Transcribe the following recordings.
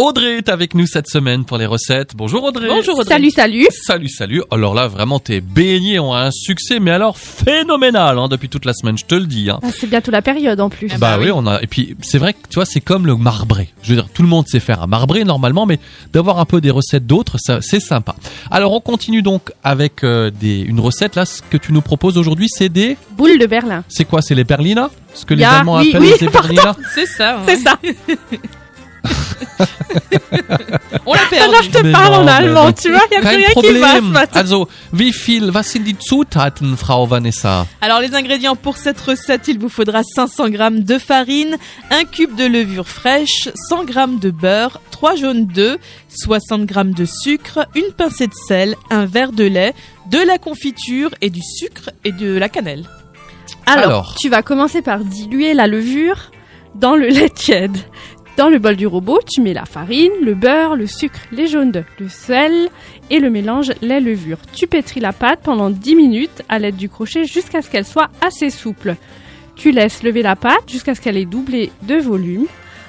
Audrey est avec nous cette semaine pour les recettes. Bonjour Audrey. Bonjour Audrey. Salut, salut. Salut, salut. Alors là, vraiment, tes beignets ont un succès, mais alors phénoménal hein, depuis toute la semaine, je te le dis. Hein. Ah, c'est bientôt la période en plus. Ah Bah, bah oui, oui. on a. Et puis c'est vrai que tu vois, c'est comme le marbré. Je veux dire, tout le monde sait faire un marbré normalement, mais d'avoir un peu des recettes d'autres, ça, c'est sympa. Alors on continue donc avec euh, des, une recette là. Ce que tu nous proposes aujourd'hui, c'est des. Boule de Berlin. C'est quoi? C'est les berlina? Ce que les Allemands oui, appellent oui, les berlina? C'est ça. C'est ça. On l'a Ah perdu. non, je te Mais parle non, en allemand, non. tu vois, il y a plus Kein rien qui va ce Problem. matin. Also, wie viel, was sind die Zutaten, Frau Vanessa? Alors les ingrédients pour cette recette, il vous faudra 500 g de farine, un cube de levure fraîche, 100 g de beurre, 3 jaunes d'œufs, 60 g de sucre, une pincée de sel, un verre de lait, de la confiture et du sucre et de la cannelle. Alors, Alors. tu vas commencer par diluer la levure dans le lait tiède. Dans le bol du robot, tu mets la farine, le beurre, le sucre, les jaunes d'œufs, le sel et le mélange lait-levure. Tu pétris la pâte pendant 10 minutes à l'aide du crochet jusqu'à ce qu'elle soit assez souple. Tu laisses lever la pâte jusqu'à ce qu'elle ait doublé de volume.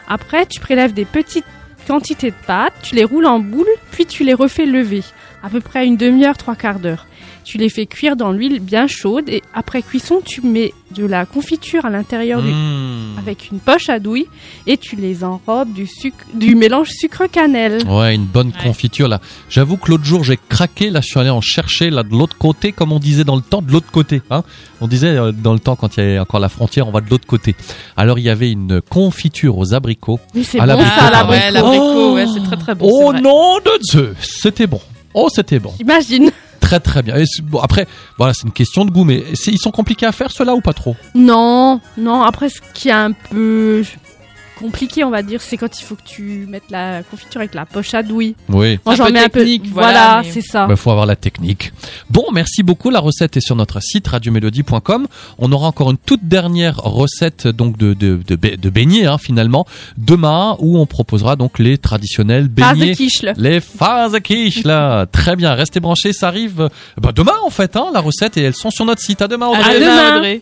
Après, tu prélèves des petites quantités de pâte, tu les roules en boule, puis tu les refais lever, à peu près une demi-heure, trois quarts d'heure. Tu les fais cuire dans l'huile bien chaude et après cuisson, tu mets de la confiture à l'intérieur du Mmh. avec une poche à douille et tu les enrobes du sucre, du mélange sucre-cannelle. Ouais, une bonne Ouais. confiture là. J'avoue que l'autre jour j'ai craqué, là je suis allé en chercher là de l'autre côté, comme on disait dans le temps, de l'autre côté. Hein on disait euh, dans le temps quand il y avait encore la frontière, on va de l'autre côté. Alors il y avait une confiture aux abricots. Oui, c'est bon l'abricot, l'abricot. ouais, l'abricot, Oh. ouais, c'est très très bon. oh c'est vrai. nom de Zeus, c'était bon. Oh c'était bon, J'imagine. très très bien. Et bon, après, voilà, c'est une question de goût, mais c'est- ils sont compliqués à faire ceux-là ou pas trop? Non, non, après ce qui est un peu compliqué, on va dire, c'est quand il faut que tu mettes la confiture avec la poche à douille. Oui. Moi, j'en mets un peu. technique, voilà, Voilà, mais- c'est ça. Il faut avoir la technique. Bon, merci beaucoup. La recette est sur notre site radiomélodie.com. On aura encore une toute dernière recette donc de de de, be- de beignets hein, finalement demain où on proposera donc les traditionnels beignets. là. Les Fasekisch là, très bien. Restez branchés, ça arrive bah, demain en fait hein, la recette et elles sont sur notre site. À demain. Audrey. À À demain, demain. Audrey.